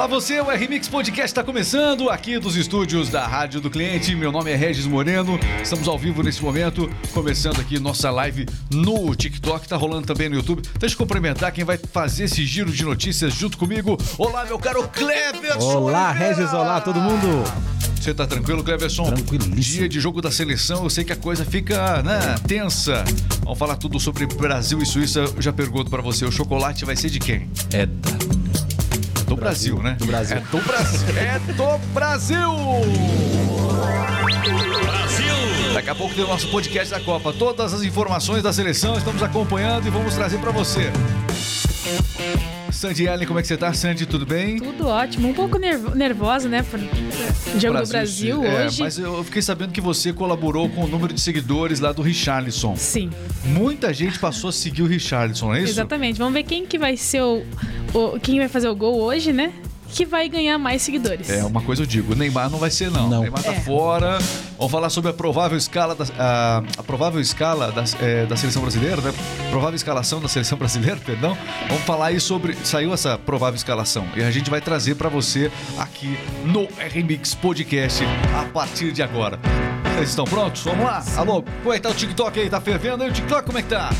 Olá você, o RMix Podcast está começando aqui dos estúdios da Rádio do Cliente. Meu nome é Regis Moreno. Estamos ao vivo nesse momento, começando aqui nossa live no TikTok, tá rolando também no YouTube. Deixa eu cumprimentar quem vai fazer esse giro de notícias junto comigo. Olá, meu caro Cleverson. Olá, Regis, olá todo mundo. Você tá tranquilo, Cleverson? Tranquilíssimo. Dia de jogo da seleção, eu sei que a coisa fica, né, tensa. Vamos falar tudo sobre Brasil e Suíça. Eu já pergunto para você, o chocolate vai ser de quem? É da... Do Brasil, Brasil, né? do Brasil. É do Brasil. É do Brasil! Brasil! Daqui a pouco tem o nosso podcast da Copa. Todas as informações da seleção estamos acompanhando e vamos trazer para você. Sandy Ellen, como é que você tá? Sandy, tudo bem? Tudo ótimo, um pouco nervo- nervosa, né? Por jogo do Brasil é, hoje. Mas eu fiquei sabendo que você colaborou com o número de seguidores lá do Richarlison. Sim, Muita gente passou a seguir o Richarlison, não é isso? exatamente. Vamos ver quem que vai ser o, o- quem vai fazer o gol hoje, né? Que vai ganhar mais seguidores. É, uma coisa eu digo, o Neymar não vai ser não. Não. O Neymar tá É. fora. Vamos falar sobre a provável escala da, a, a provável escala da, é, da seleção brasileira, né? Provável escalação da seleção brasileira, perdão. Vamos falar aí sobre saiu essa provável escalação e a gente vai trazer pra você aqui no RMix Podcast a partir de agora. Vocês estão prontos? Vamos lá. Alô, como é que tá o TikTok aí? Tá fervendo aí o TikTok? Como é que tá?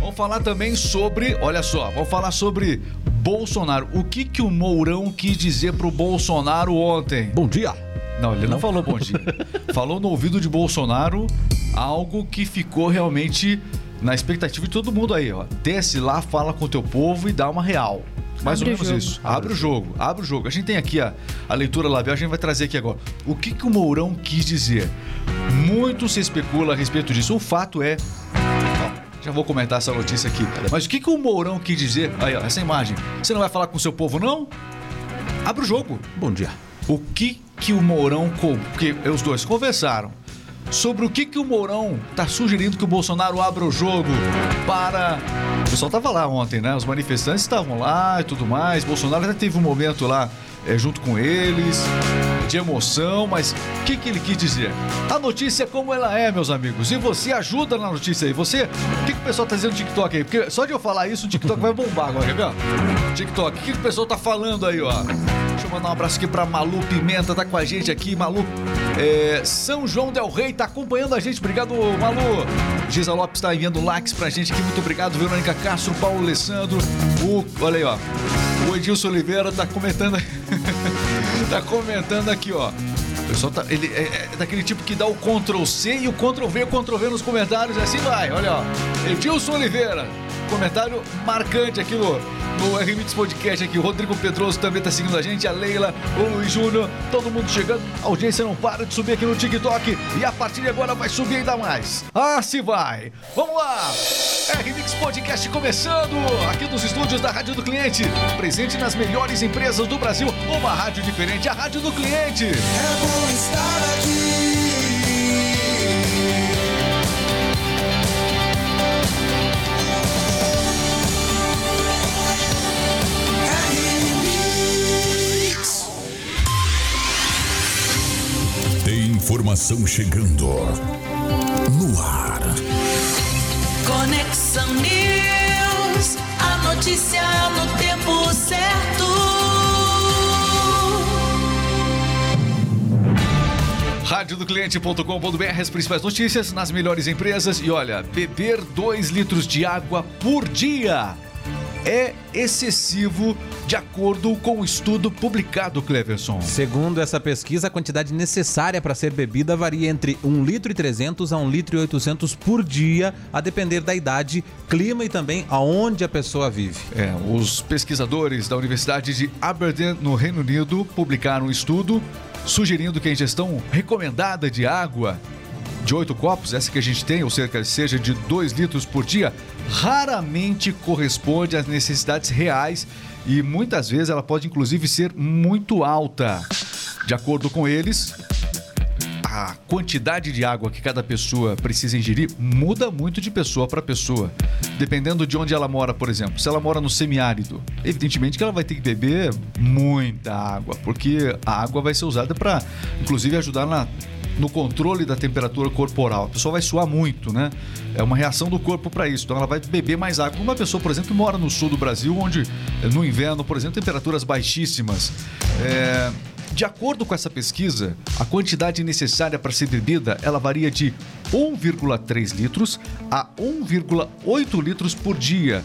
Vamos falar também sobre, olha só, vamos falar sobre Bolsonaro. O que que o Mourão quis dizer pro Bolsonaro ontem? Bom dia. Não, ele não, falou bom dia. falou no ouvido de Bolsonaro algo que ficou realmente na expectativa de todo mundo aí, ó. Desce lá, fala com o teu povo e dá uma real. Mais Abre ou menos isso. Abre o jogo, abre o jogo. A gente tem aqui a, a leitura labial, a gente vai trazer aqui agora. O que, que o Mourão quis dizer? Muito se especula a respeito disso. O fato é. Já vou comentar essa notícia aqui. Mas o que, que o Mourão quis dizer? Aí, ó, essa imagem. Você não vai falar com o seu povo, não? Abre o jogo. Bom dia. O que que o Mourão, porque os dois conversaram sobre o que que o Mourão tá sugerindo que o Bolsonaro abra o jogo para o pessoal tava lá ontem, né? Os manifestantes estavam lá e tudo mais. Bolsonaro até teve um momento lá é, junto com eles de emoção, mas o que que ele quis dizer? A notícia é como ela é, meus amigos. E você ajuda na notícia aí. Você, o que que o pessoal tá dizendo no TikTok aí? Porque só de eu falar isso, o TikTok vai bombar agora, quer ver? TikTok, o que que o pessoal tá falando aí, ó? Deixa eu mandar um abraço aqui pra Malu Pimenta, tá com a gente aqui. Malu, é, São João Del Rey tá acompanhando a gente. Obrigado, Malu. Giza Lopes tá enviando likes pra gente aqui. Muito obrigado, Verônica Castro, Paulo Alessandro. O, olha aí, ó. O Edilson Oliveira tá comentando. tá comentando aqui, ó. O pessoal tá. Ele é, é daquele tipo que dá o Ctrl C e o Ctrl V, o Ctrl V nos comentários. Assim vai, olha, ó. Edilson Oliveira. Comentário marcante aqui no, no RMix Podcast aqui. O Rodrigo Pedroso também tá seguindo a gente, a Leila, o Luiz Júnior, todo mundo chegando. A audiência não para de subir aqui no TikTok e a partir de agora vai subir ainda mais. Ah, se vai! Vamos lá! RMix Podcast começando aqui dos estúdios da Rádio do Cliente. Presente nas melhores empresas do Brasil. Uma rádio diferente, a Rádio do Cliente. É bom estar aqui. Informação chegando no ar. Conexão News, a notícia no tempo certo. radiodocliente.com.br as principais notícias nas melhores empresas e olha, beber 2 litros de água por dia é excessivo de acordo com o estudo publicado, Cleverson. Segundo essa pesquisa, a quantidade necessária para ser bebida varia entre 1 litro e 300 a 1 litro e 800 por dia, a depender da idade, clima e também aonde a pessoa vive. É, os pesquisadores da Universidade de Aberdeen, no Reino Unido, publicaram um estudo sugerindo que a ingestão recomendada de água de 8 copos, essa que a gente tem, ou cerca seja de 2 litros por dia, raramente corresponde às necessidades reais e muitas vezes ela pode inclusive ser muito alta. De acordo com eles, a quantidade de água que cada pessoa precisa ingerir muda muito de pessoa para pessoa. Dependendo de onde ela mora, por exemplo. Se ela mora no semiárido, evidentemente que ela vai ter que beber muita água, porque a água vai ser usada para, inclusive, ajudar na no controle da temperatura corporal. A pessoa vai suar muito, né? É uma reação do corpo para isso. Então ela vai beber mais água. Uma pessoa, por exemplo, que mora no sul do Brasil, onde eh, no inverno, por exemplo, temperaturas baixíssimas. É, De acordo com essa pesquisa, a quantidade necessária para ser bebida, ela varia de 1,3 litros a 1,8 litros por dia,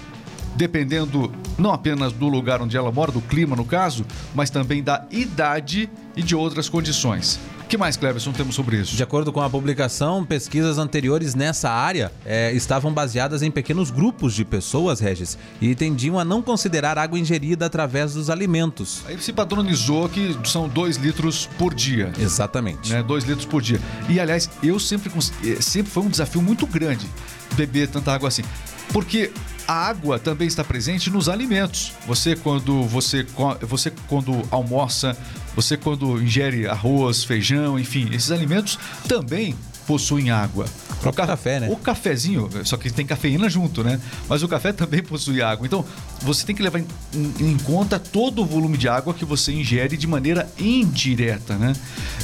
dependendo não apenas do lugar onde ela mora, do clima no caso, mas também da idade e de outras condições. O que mais, Cleverson, temos sobre isso? De acordo com a publicação, pesquisas anteriores nessa área eh, estavam baseadas em pequenos grupos de pessoas, Regis, e tendiam a não considerar água ingerida através dos alimentos. Aí se padronizou que são 2 litros por dia. Exatamente. né? 2 litros por dia. E aliás, eu sempre eh, sempre foi um desafio muito grande beber tanta água assim. Porque a água também está presente nos alimentos. Você quando você você quando almoça, você quando ingere arroz, feijão, enfim, esses alimentos também possuem água. O próprio café, né? O cafezinho, só que tem cafeína junto, né? Mas o café também possui água. Então, você tem que levar em, em- em conta todo o volume de água que você ingere de maneira indireta, né?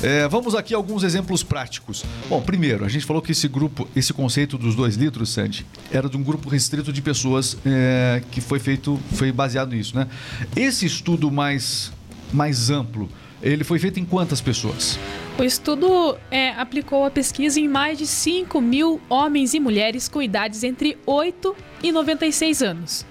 É, vamos aqui a alguns exemplos práticos. Bom, primeiro, a gente falou que esse grupo, esse conceito dos dois litros, Sandy, era de um grupo restrito de pessoas é, que foi feito, foi baseado nisso, né? Esse estudo mais, mais amplo, ele foi feito em quantas pessoas? O estudo é, aplicou a pesquisa em mais de 5 mil homens e mulheres com idades entre 8 e 96 anos.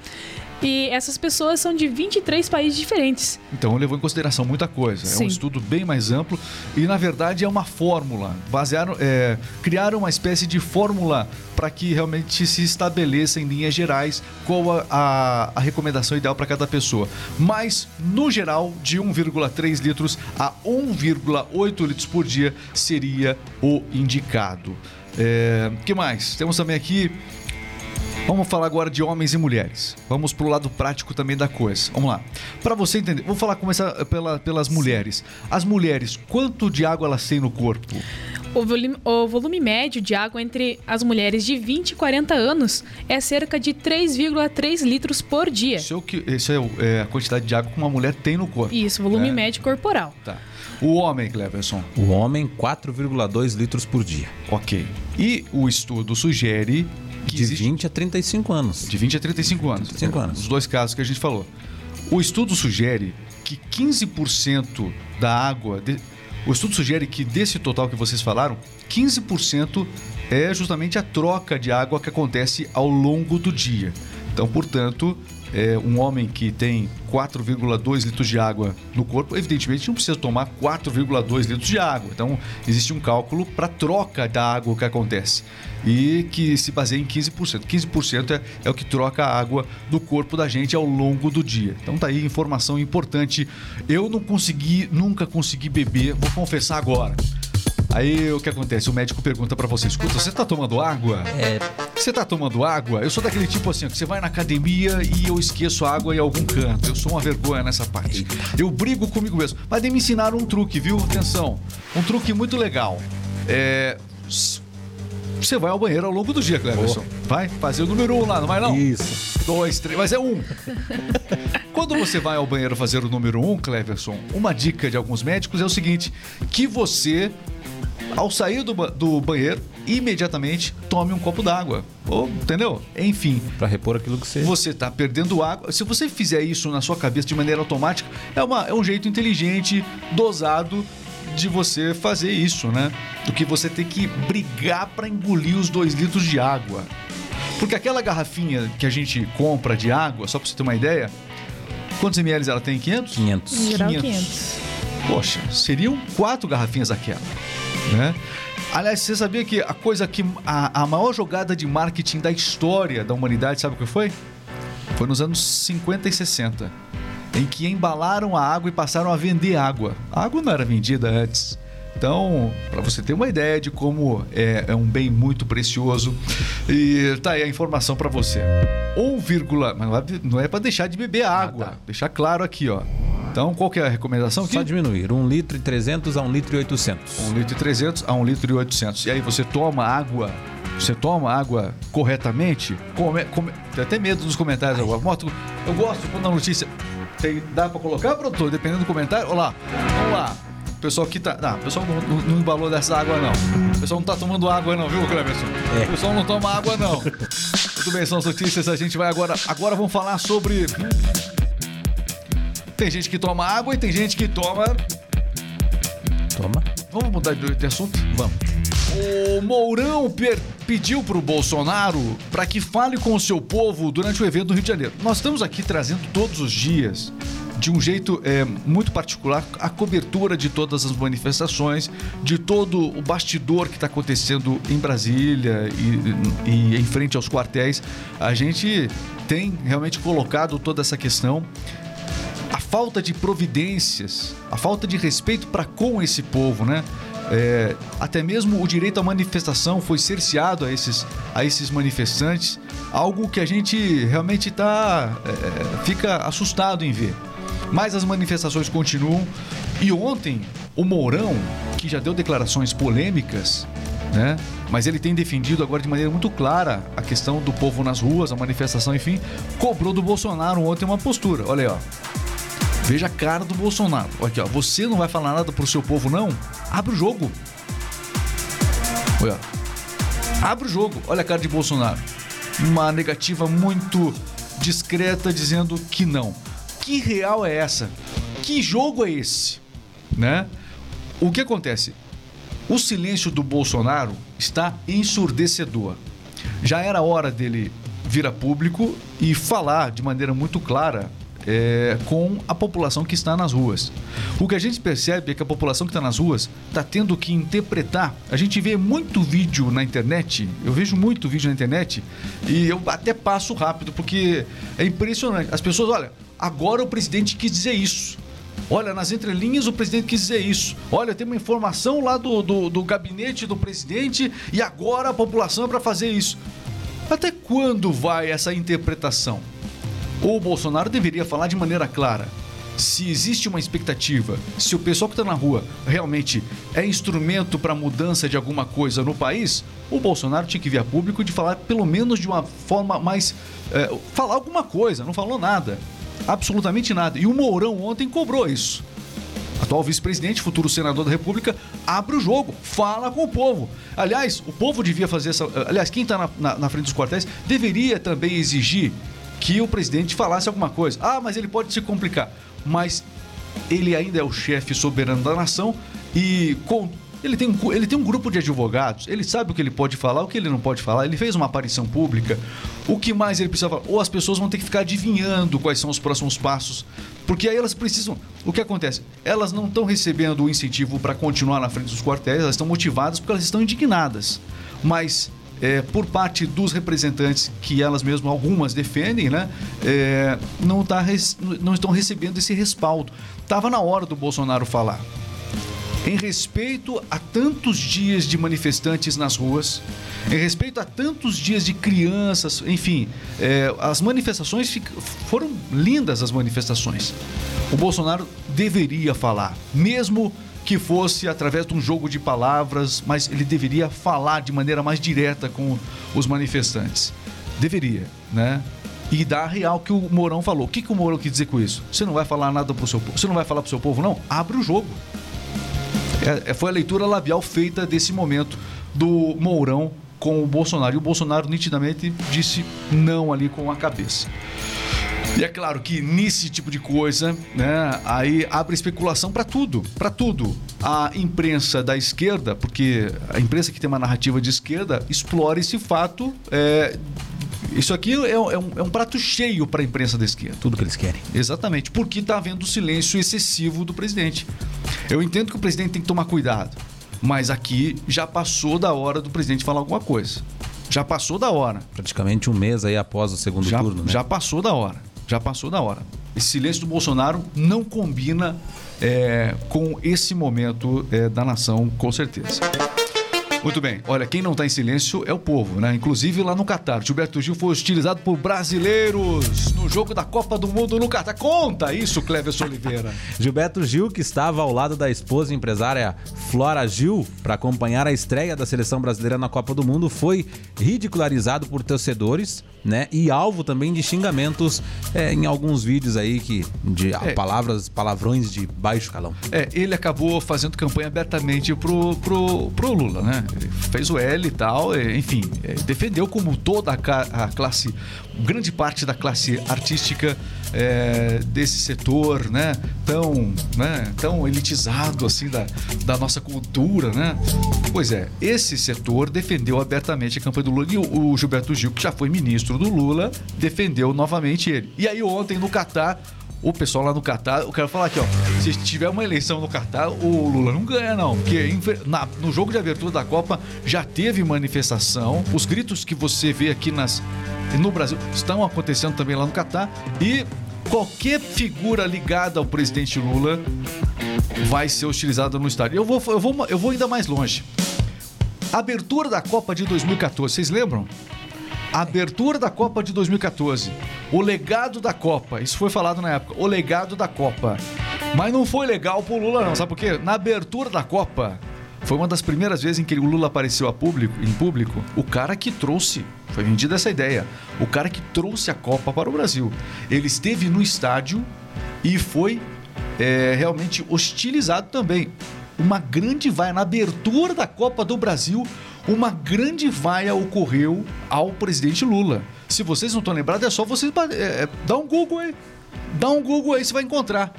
E essas pessoas são de 23 países diferentes. Então levou em consideração muita coisa. É Sim. um estudo bem mais amplo e na verdade é uma fórmula. Basearam, é, criaram uma espécie de fórmula para que realmente se estabeleça em linhas gerais qual a, a- a recomendação ideal para cada pessoa. Mas no geral de 1,3 litros a 1,8 litros por dia seria o indicado. É, que mais? Temos também aqui Vamos falar agora de homens e mulheres. Vamos pro lado prático também da coisa. Vamos lá. Para você entender, vou falar começar pela, pelas mulheres. As mulheres, quanto de água elas têm no corpo? O volume, o volume médio de água entre as mulheres de 20 e 40 anos é cerca de 3,3 litros por dia. Isso é, o que, isso é, é a quantidade de água que uma mulher tem no corpo. Isso, volume É. médio corporal. Tá. O homem, Cleverson. O homem, 4,2 litros por dia. Ok. E o estudo sugere que De existe 20 a 35 anos. de 20 a 35 anos. 35 anos. Os dois casos que a gente falou. O estudo sugere que 15% da água. de- O estudo sugere que desse total que vocês falaram, 15% é justamente a troca de água que acontece ao longo do dia. Então, portanto, é, um homem que tem 4,2 litros de água no corpo, evidentemente não precisa tomar 4,2 litros de água. Então, existe um cálculo para troca da água que acontece e que se baseia em 15%. 15% é, é o que troca a água do corpo da gente ao longo do dia. Então tá aí informação importante. Eu não consegui, nunca consegui beber, vou confessar agora. Aí o que acontece? O médico pergunta pra você: escuta, você tá tomando água? É. Você tá tomando água? Eu sou daquele tipo assim, que você vai na academia e eu esqueço a água em algum canto. Eu sou uma vergonha nessa parte. Eu brigo comigo mesmo. Mas me ensinaram um truque, viu? Atenção. Um truque muito legal. É. Você vai ao banheiro ao longo do dia, Cleverson. Vai fazer o número um lá, não vai não? Isso. dois, três, mas é um. Quando você vai ao banheiro fazer o número um, Cleverson, uma dica de alguns médicos é o seguinte: que você, ao sair do, do banheiro, imediatamente tome um copo d'água. Ou, entendeu? Enfim. Pra repor aquilo que você. Você está perdendo água. Se você fizer isso na sua cabeça de maneira automática, é, uma, é um jeito inteligente, dosado de você fazer isso, né? Do que você ter que brigar para engolir os dois litros de água. Porque aquela garrafinha que a gente compra de água, só para você ter uma ideia, quantos ml ela tem? 500? 500. Em geral, 500. 500. Poxa, seriam quatro garrafinhas daquela, né? Aliás, você sabia que a coisa que a, a maior jogada de marketing da história da humanidade, sabe o que foi? Foi nos anos 50 e 60, em que embalaram a água e passaram a vender água. A água não era vendida antes. Então, para você ter uma ideia de como é, é um bem muito precioso, e tá aí a informação para você. 1, vírgula- mas não é- é para deixar de beber água, tá. deixar claro aqui, ó. Então, qual que é a recomendação aqui? Só diminuir. 1 litro e 300 a 1 litro e 800. 1 litro e 300 a 1 litro e 800. E aí você toma água, você toma água corretamente? Come, come, tem até medo dos comentários agora. Moto, eu gosto quando a notícia tem, dá pra colocar, produtor, dependendo do comentário. Olha lá, vamos lá. o pessoal aqui tá. Não, o pessoal não, não, não embalou dessa água, não. O pessoal não tá tomando água, não, viu, Cleverson? É. O pessoal não toma água, não. Muito bem, são as notícias. A gente vai agora. Agora vamos falar sobre. Tem gente que toma água e tem gente que toma. Toma. Vamos mudar de, assunto? Vamos. O Mourão pediu pro Bolsonaro para que fale com o seu povo durante o evento do Rio de Janeiro. Nós estamos aqui trazendo todos os dias, de um jeito é, muito particular, a cobertura de todas as manifestações, de todo o bastidor que está acontecendo em Brasília e, e em frente aos quartéis. A gente tem realmente colocado toda essa questão falta de providências, a falta de respeito para com esse povo, né? É, até mesmo o direito à manifestação foi cerceado a esses, a esses manifestantes, algo que a gente realmente tá, é, fica assustado em ver. Mas as manifestações continuam e ontem o Mourão, que já deu declarações polêmicas, né? Mas ele tem defendido agora de maneira muito clara a questão do povo nas ruas, a manifestação, enfim, cobrou do Bolsonaro ontem uma postura. Olha aí, ó. Veja a cara do Bolsonaro. Aqui, ó. Você não vai falar nada pro seu povo, não? Abre o jogo. Olha. Abre o jogo. Olha a cara de Bolsonaro. Uma negativa muito discreta dizendo que não. Que real é essa? Que jogo é esse? Né? O que acontece? O silêncio do Bolsonaro está ensurdecedor. Já era hora dele vir a público e falar de maneira muito clara é, com a população que está nas ruas. O que a gente percebe é que a população que está nas ruas está tendo que interpretar. A gente vê muito vídeo na internet, eu vejo muito vídeo na internet e eu até passo rápido porque é impressionante. As pessoas, olha, agora o presidente quis dizer isso. Olha, nas entrelinhas o presidente quis dizer isso. Olha, tem uma informação lá do, do, do gabinete do presidente e agora a população é para fazer isso. Até quando vai essa interpretação? O Bolsonaro deveria falar de maneira clara. Se existe uma expectativa, se o pessoal que está na rua realmente é instrumento para mudança de alguma coisa no país, o Bolsonaro tinha que vir a público de falar pelo menos de uma forma mais. é, falar alguma coisa, não falou nada. Absolutamente nada. E o Mourão ontem cobrou isso. Atual vice-presidente, futuro senador da República, abre o jogo, fala com o povo. Aliás, o povo devia fazer essa. Aliás, quem está na, na- na frente dos quartéis deveria também exigir que o presidente falasse alguma coisa. Ah, mas ele pode se complicar. Mas ele ainda é o chefe soberano da nação e com. Ele tem, um, ele tem um grupo de advogados, ele sabe o que ele pode falar, o que ele não pode falar, ele fez uma aparição pública. O que mais ele precisa falar? Ou as pessoas vão ter que ficar adivinhando quais são os próximos passos. Porque aí elas precisam. O que acontece? Elas não estão recebendo o incentivo para continuar na frente dos quartéis, elas estão motivadas porque elas estão indignadas. Mas é, por parte dos representantes que elas mesmas, algumas defendem, né? é, não, tá, não estão recebendo esse respaldo. Tava na hora do Bolsonaro falar. Em respeito a tantos dias de manifestantes nas ruas, em respeito a tantos dias de crianças, enfim, é, as manifestações foram lindas as manifestações. O Bolsonaro deveria falar, mesmo que fosse através de um jogo de palavras, mas ele deveria falar de maneira mais direta com os manifestantes. Deveria, né? E dar real que o Mourão falou. O que, que o Mourão quis dizer com isso? Você não vai falar nada pro seu povo. Você não vai falar pro seu povo, não? Abre o jogo. É, é, foi a leitura labial feita desse momento do Mourão com o Bolsonaro. E o Bolsonaro nitidamente disse não ali com a cabeça. E é claro que nesse tipo de coisa, né, aí abre especulação para tudo, para tudo. A imprensa da esquerda, porque a imprensa que tem uma narrativa de esquerda explora esse fato. é, isso aqui é, um- é um, é um prato cheio para a imprensa da esquerda. Tudo que eles querem. Exatamente, porque está havendo silêncio excessivo do presidente. Eu entendo que o presidente tem que tomar cuidado, mas aqui já passou da hora do presidente falar alguma coisa. Já passou da hora. Praticamente um mês aí após o segundo Já, turno, né? já passou da hora. Já passou da hora. Esse silêncio do Bolsonaro não combina é, com esse momento é, da nação, com certeza. Muito bem. Olha, quem não está em silêncio é o povo, né? Inclusive lá no Catar. Gilberto Gil foi hostilizado por brasileiros no jogo da Copa do Mundo no Catar. Conta isso, Cleverson Oliveira. Gilberto Gil, que estava ao lado da esposa empresária Flora Gil para acompanhar a estreia da seleção brasileira na Copa do Mundo, foi ridicularizado por torcedores, né? E alvo também de xingamentos é, em alguns vídeos aí que de É. palavras, palavrões de baixo calão. É, ele acabou fazendo campanha abertamente pro, pro, pro Lula, né? Fez o L e tal, enfim, é, defendeu como toda a, classe, grande parte da classe artística é, desse setor, né? Tão, né? Tão elitizado assim da, da nossa cultura, né? Pois é, esse setor defendeu abertamente a campanha do Lula e o Gilberto Gil, que já foi ministro do Lula, defendeu novamente ele. E aí ontem no Catar o pessoal lá no Catar, eu quero falar aqui, ó. Se tiver uma eleição no Catar, o Lula não ganha, não. Porque na- no jogo de abertura da Copa já teve manifestação. Os gritos que você vê aqui nas, no Brasil estão acontecendo também lá no Catar. E qualquer figura ligada ao presidente Lula vai ser hostilizada no estádio. Eu vou, eu vou, eu vou ainda mais longe. Abertura da Copa de 2014, vocês lembram? Abertura da Copa de 2014. O legado da Copa. Isso foi falado na época. O legado da Copa. Mas não foi legal pro Lula, não. Sabe por quê? Na abertura da Copa, foi uma das primeiras vezes em que o Lula apareceu a público, em público. O cara que trouxe, foi vendida essa ideia. O cara que trouxe a Copa para o Brasil. Ele esteve no estádio e foi é, realmente hostilizado também. Uma grande vaia, na abertura da Copa do Brasil, uma grande vaia ocorreu ao presidente Lula. Se vocês não estão lembrados, é só vocês é, é, dá um Google aí. Dá um Google aí, você vai encontrar.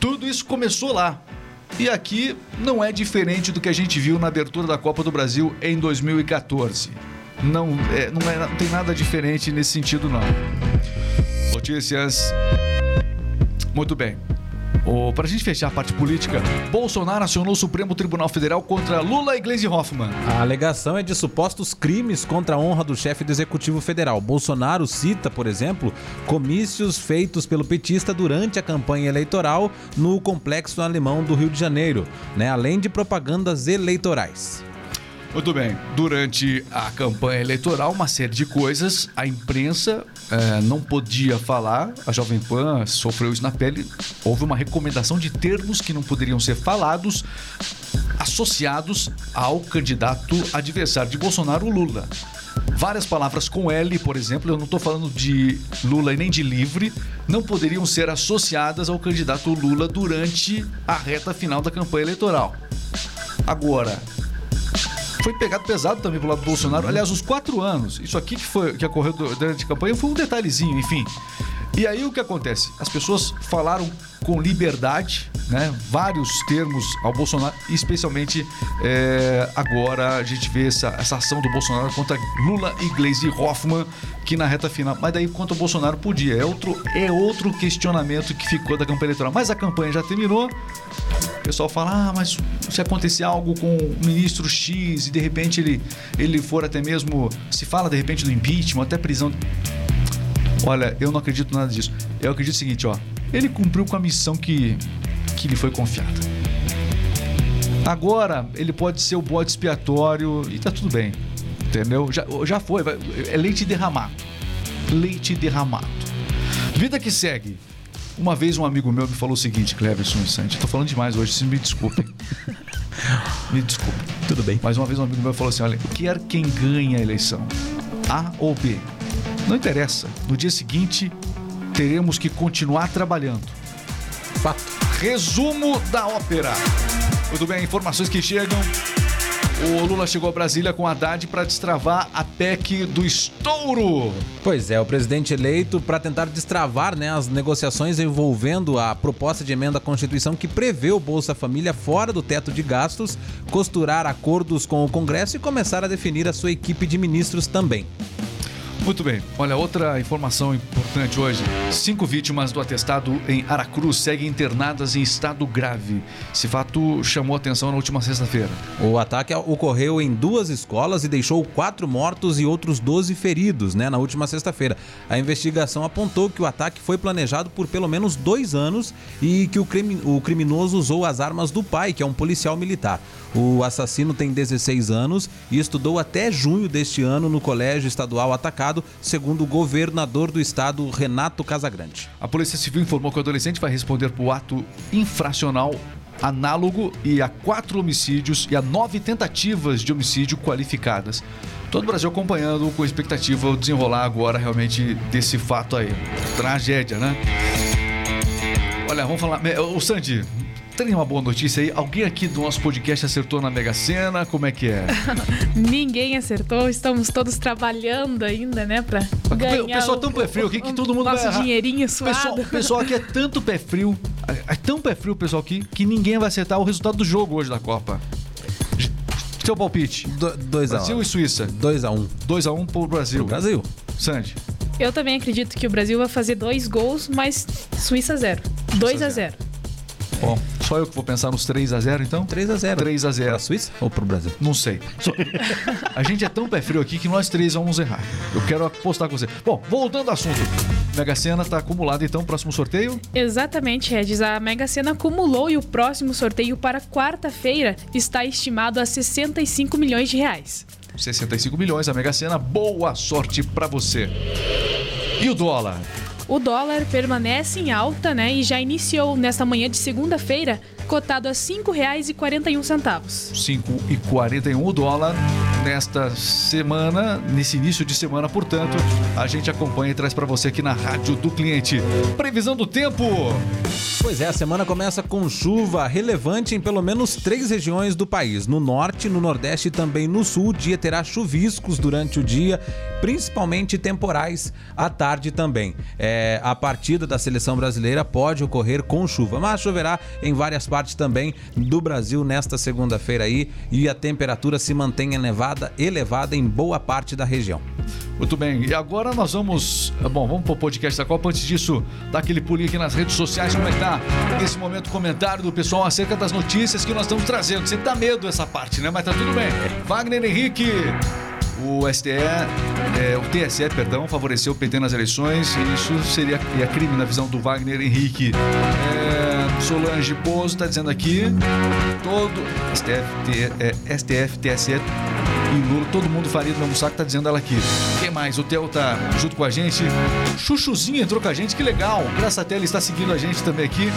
Tudo isso começou lá. E aqui não é diferente do que a gente viu na abertura da Copa do Brasil em 2014. Não, é, não, é- não tem nada diferente nesse sentido, não. Notícias. Muito bem. O, pra gente fechar a parte política, Bolsonaro acionou o Supremo Tribunal Federal contra Lula e Gleisi Hoffmann. A alegação é de supostos crimes contra a honra do chefe do Executivo Federal. Bolsonaro cita, por exemplo, comícios feitos pelo petista durante a campanha eleitoral no complexo alemão do Rio de Janeiro, né? além de propagandas eleitorais. Muito bem. Durante a campanha eleitoral, uma série de coisas, a imprensa eh, não podia falar, a Jovem Pan sofreu isso na pele. Houve uma recomendação de termos que não poderiam ser falados associados ao candidato adversário de Bolsonaro, Lula. Várias palavras com L, por exemplo, eu não estou falando de Lula e nem de livre, não poderiam ser associadas ao candidato Lula durante a reta final da campanha eleitoral. Agora, foi pegado pesado também pro lado do Bolsonaro. Aliás, os quatro anos. Isso aqui que, foi, que ocorreu du- durante a campanha foi um detalhezinho, enfim. E aí o que acontece? As pessoas falaram com liberdade, né? Vários termos ao Bolsonaro, especialmente é, agora a gente vê essa, essa ação do Bolsonaro contra Lula e Gleisi Hoffmann, que na reta final. Mas daí contra o Bolsonaro podia. É outro, é outro questionamento que ficou da campanha eleitoral. Mas a campanha já terminou. O pessoal fala, ah, mas se acontecer algo com o ministro X e de repente ele, ele for até mesmo. Se fala de repente do impeachment, até prisão. Olha, eu não acredito nada disso. Eu acredito o seguinte, ó. Ele cumpriu com a missão que, que lhe foi confiada. Agora, ele pode ser o bode expiatório e tá tudo bem. Entendeu? Já, já foi. vai- É leite derramado. Leite derramado. Vida que segue. Uma vez um amigo meu me falou o seguinte, Cleverson e Santi. Tô falando demais hoje, vocês me desculpem. me desculpem. Tudo bem. Mas uma vez um amigo meu falou assim: olha, quer quem ganha a eleição, A ou B. Não interessa. No dia seguinte, teremos que continuar trabalhando. Fato. Resumo da ópera. Muito bem, informações que chegam. O Lula chegou a Brasília com Haddad para destravar a PEC do estouro. Pois é, o presidente eleito para tentar destravar né, as negociações envolvendo a proposta de emenda à Constituição que prevê o Bolsa Família fora do teto de gastos, costurar acordos com o Congresso e começar a definir a sua equipe de ministros também. Muito bem. Olha, outra informação importante hoje. Cinco vítimas do atestado em Aracruz seguem internadas em estado grave. Esse fato chamou atenção na última sexta-feira. O ataque ocorreu em duas escolas e deixou quatro mortos e outros 12 feridos, né, na última sexta-feira. A investigação apontou que o ataque foi planejado por pelo menos dois anos e que o, crime, o criminoso usou as armas do pai, que é um policial militar. O assassino tem 16 anos e estudou até junho deste ano no colégio estadual atacado, segundo o governador do estado, Renato Casagrande. A Polícia Civil informou que o adolescente vai responder por ato infracional análogo e a quatro homicídios e a nove tentativas de homicídio qualificadas. Todo o Brasil acompanhando com expectativa o desenrolar agora realmente desse fato aí. Tragédia, né? Olha, vamos falar. Ô, Sandy, tem uma boa notícia aí? Alguém aqui do nosso podcast acertou na Mega Sena? Como é que é? Ninguém acertou, estamos todos trabalhando ainda, né, pra ganhar o pessoal é tão o- pé frio aqui que o- todo mundo nosso vai dinheirinho O suado. pessoal, o pessoal aqui é tanto pé frio, é tão pé frio o pessoal aqui, que ninguém vai acertar o resultado do jogo hoje da Copa. Seu palpite. 2 a Brasil 1 e Suíça. 2 a 1 2x1 pro Brasil. Brasil. Sandy. Eu também acredito que o Brasil vai fazer dois gols, mas Suíça zero. 2 a 0 Bom, só eu que vou pensar nos 3x0 então? 3 a 0 3 a 0. Pra Suíça ou pro Brasil? Não sei. Só- A gente é tão pé frio aqui que nós três vamos errar. Eu quero apostar com você. Bom, voltando ao assunto. Mega Sena tá acumulada então, próximo sorteio? Exatamente, Regis. A Mega Sena acumulou e o próximo sorteio para quarta-feira está estimado a 65 milhões de reais. 65 milhões, a Mega Sena. Boa sorte pra você. E o dólar? O dólar permanece em alta, né? E já iniciou nesta manhã de segunda-feira, cotado a R$ 5,41. 5,41 o dólar nesta semana, nesse início de semana, portanto, a gente acompanha e traz pra você aqui na Rádio do Cliente. Previsão do tempo. Pois é, a semana começa com chuva relevante em pelo menos três regiões do país. No norte, no nordeste e também no sul, o dia terá chuviscos durante o dia, principalmente temporais à tarde também. É, a partida da seleção brasileira pode ocorrer com chuva, mas choverá em várias partes também do Brasil nesta segunda-feira aí e a temperatura se mantém elevada, elevada em boa parte da região. Muito bem, e agora nós vamos. Bom, vamos pro podcast da Copa. Antes disso, dá aquele pulinho aqui nas redes sociais. Como é que tá nesse momento comentário do pessoal acerca das notícias que nós estamos trazendo? Sempre dá medo essa parte, né? Mas tá tudo bem. Wagner Henrique. O STE, é, o TSE, perdão, favoreceu o PT nas eleições. E isso seria é crime na visão do Wagner Henrique. É, Solange Pozo está dizendo aqui: todo STF, é, STF, TSE e Lula, todo mundo faria do mesmo saco, tá dizendo ela aqui. Quem mais? O Theo tá junto com a gente. Chuchuzinho entrou com a gente, que legal. Graça a Tela está seguindo a gente também aqui.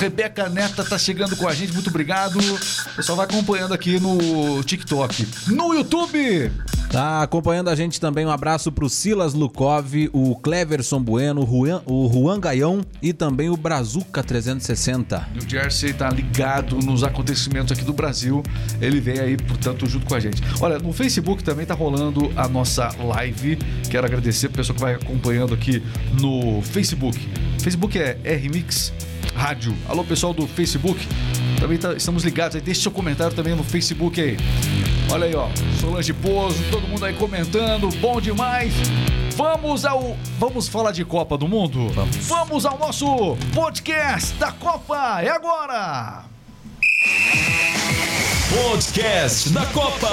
Rebeca Neta tá chegando com a gente, muito obrigado. O pessoal vai acompanhando aqui no TikTok. No YouTube! Tá acompanhando a gente também. Um abraço pro Silas Lukov, o Cleverson Bueno, o Juan, o Juan Gaião e também o Brazuca 360. New Jersey tá ligado nos acontecimentos aqui do Brasil. Ele vem aí, portanto, junto com a gente. Olha, no Facebook também tá rolando a nossa live. Quero agradecer pro pessoal que vai acompanhando aqui no Facebook. Facebook é RMix Rádio. Alô, pessoal do Facebook. Também tá- estamos ligados aí. Deixe seu comentário também no Facebook aí. Olha aí, ó. Solange Pozo, todo mundo aí comentando. Bom demais. Vamos ao. Vamos falar de Copa do Mundo? Vamos. Vamos ao nosso podcast da Copa. É agora! Podcast da Copa.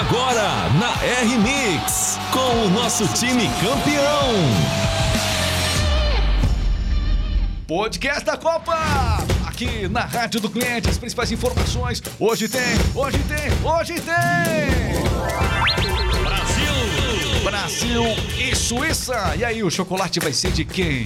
Agora na R-Mix, com o nosso time campeão. Podcast da Copa! Aqui na Rádio do Cliente, as principais informações. Hoje tem, hoje tem, hoje tem! Brasil! Brasil e Suíça! E aí, o chocolate vai ser de quem?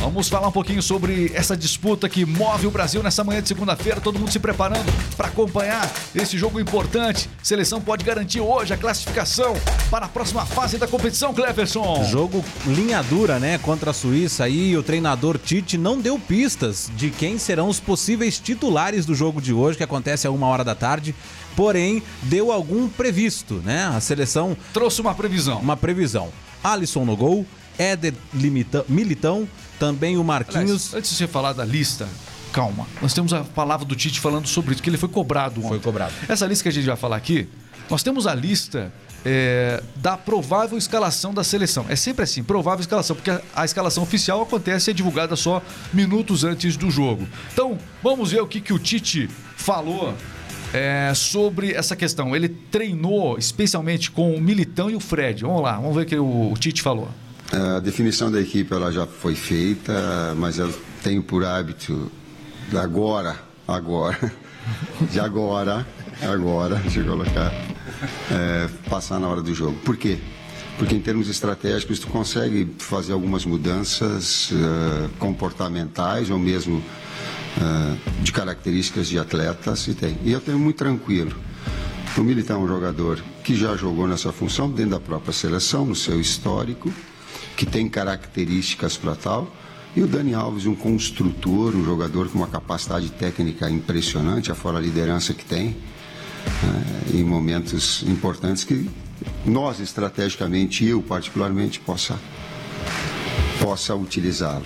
Vamos falar um pouquinho sobre essa disputa que move o Brasil nessa manhã de segunda-feira. Todo mundo se preparando para acompanhar esse jogo importante. Seleção pode garantir hoje a classificação para a próxima fase da competição, Cleverson. Jogo linha dura, né, contra a Suíça aí, o treinador Tite não deu pistas de quem serão os possíveis titulares do jogo de hoje, que acontece a uma hora da tarde, porém deu algum previsto, né? A seleção Trouxe uma previsão. uma previsão. Alisson no gol, Éder Limita- Militão, também o Marquinhos. Aliás, antes de você falar da lista, calma. Nós temos a palavra do Tite falando sobre isso, que ele foi cobrado ontem. Foi cobrado. Essa lista que a gente vai falar aqui, nós temos a lista é, da provável escalação da seleção. É sempre assim, provável escalação, porque a, a escalação oficial acontece e é divulgada só minutos antes do jogo. Então, vamos ver o que, que o Tite falou é, sobre essa questão. Ele treinou especialmente com o Militão e o Fred. Vamos lá, vamos ver o que o Tite falou. A definição da equipe ela já foi feita, mas eu tenho por hábito agora, agora, de agora, agora, deixa eu colocar, é, passar na hora do jogo. Por quê? Porque em termos estratégicos tu consegue fazer algumas mudanças uh, comportamentais ou mesmo uh, de características de atletas e tem. E eu tenho muito tranquilo. O Militão é um jogador que já jogou nessa função dentro da própria seleção, no seu histórico, que tem características para tal. E o Dani Alves, um construtor, um jogador com uma capacidade técnica impressionante, afora a liderança que tem, né, em momentos importantes que nós, estrategicamente, eu particularmente, possa, possa utilizá-lo.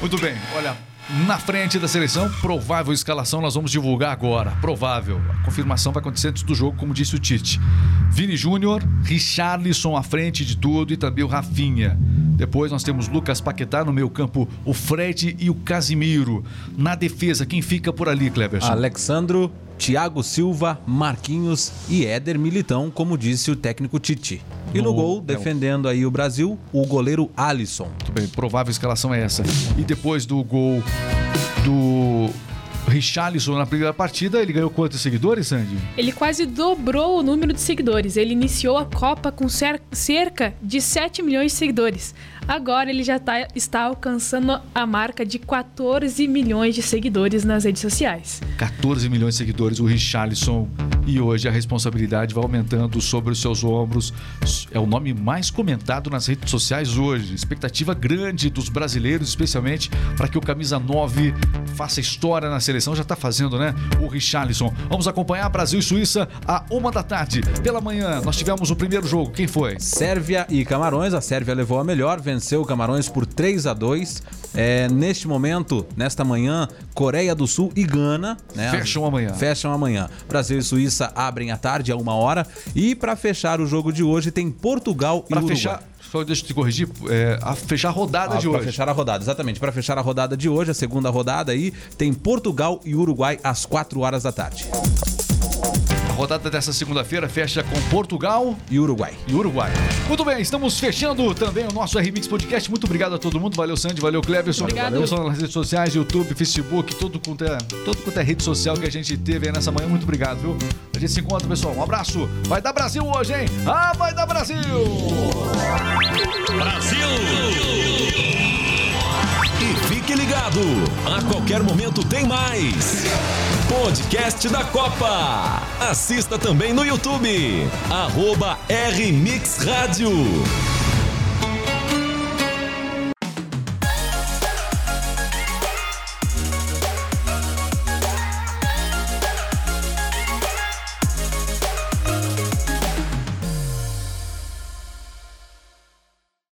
Muito bem, olha, na frente da seleção, provável escalação nós vamos divulgar agora. Provável. A confirmação vai acontecer antes do jogo, como disse o Tite. Vini Júnior, Richarlison à frente de tudo e também o Rafinha. Depois nós temos Lucas Paquetá no meio campo, o Fred e o Casimiro. Na defesa, quem fica por ali, Cleberson? Alexandro, Thiago Silva, Marquinhos e Éder Militão, como disse o técnico Tite. E no, No- gol, defendendo aí o Brasil, o goleiro Alisson. Muito bem, provável escalação é essa. E depois do gol do Richarlison na primeira partida, ele ganhou quantos seguidores, Sandy? Ele quase dobrou o número de seguidores. Ele iniciou a Copa com cer- cerca de 7 milhões de seguidores. Agora ele já tá- está alcançando a marca de 14 milhões de seguidores nas redes sociais. 14 milhões de seguidores, o Richarlison. E hoje a responsabilidade vai aumentando sobre os seus ombros. É o nome mais comentado nas redes sociais hoje. Expectativa grande dos brasileiros, especialmente para que o camisa 9 faça história na seleção. Já está fazendo, né? O Richarlison. Vamos acompanhar Brasil e Suíça a uma da tarde. Pela manhã, nós tivemos o primeiro jogo. Quem foi? Sérvia e Camarões, a Sérvia levou a melhor, venceu o Camarões por 3 a 2 É, Neste momento, nesta manhã, Coreia do Sul e Gana. Né, Fecham amanhã. Fecham amanhã. Brasil e Suíça abrem à tarde, a uma hora. E para fechar o jogo de hoje, tem Portugal e Para Uruguai. fechar, só deixa eu te corrigir, é, a fechar a rodada Ah, de pra hoje. fechar a rodada, exatamente. Para fechar a rodada de hoje, a segunda rodada aí, tem Portugal e Uruguai às 4 horas da tarde. A rodada dessa segunda-feira fecha com Portugal E Uruguai. e Uruguai. Muito bem, estamos fechando também o nosso RMix Podcast. Muito obrigado a todo mundo. Valeu, Sandy. Valeu, Cleverson. Obrigado. Valeu, pessoal nas redes sociais, YouTube, Facebook, tudo quanto é, tudo quanto é rede social que a gente teve aí nessa manhã. Muito obrigado, viu? A gente se encontra, pessoal. Um abraço. Vai dar Brasil hoje, hein? Ah, vai dar Brasil! Brasil! Fique ligado, a qualquer momento tem mais. Podcast da Copa. Assista também no YouTube. Arroba RMix Rádio.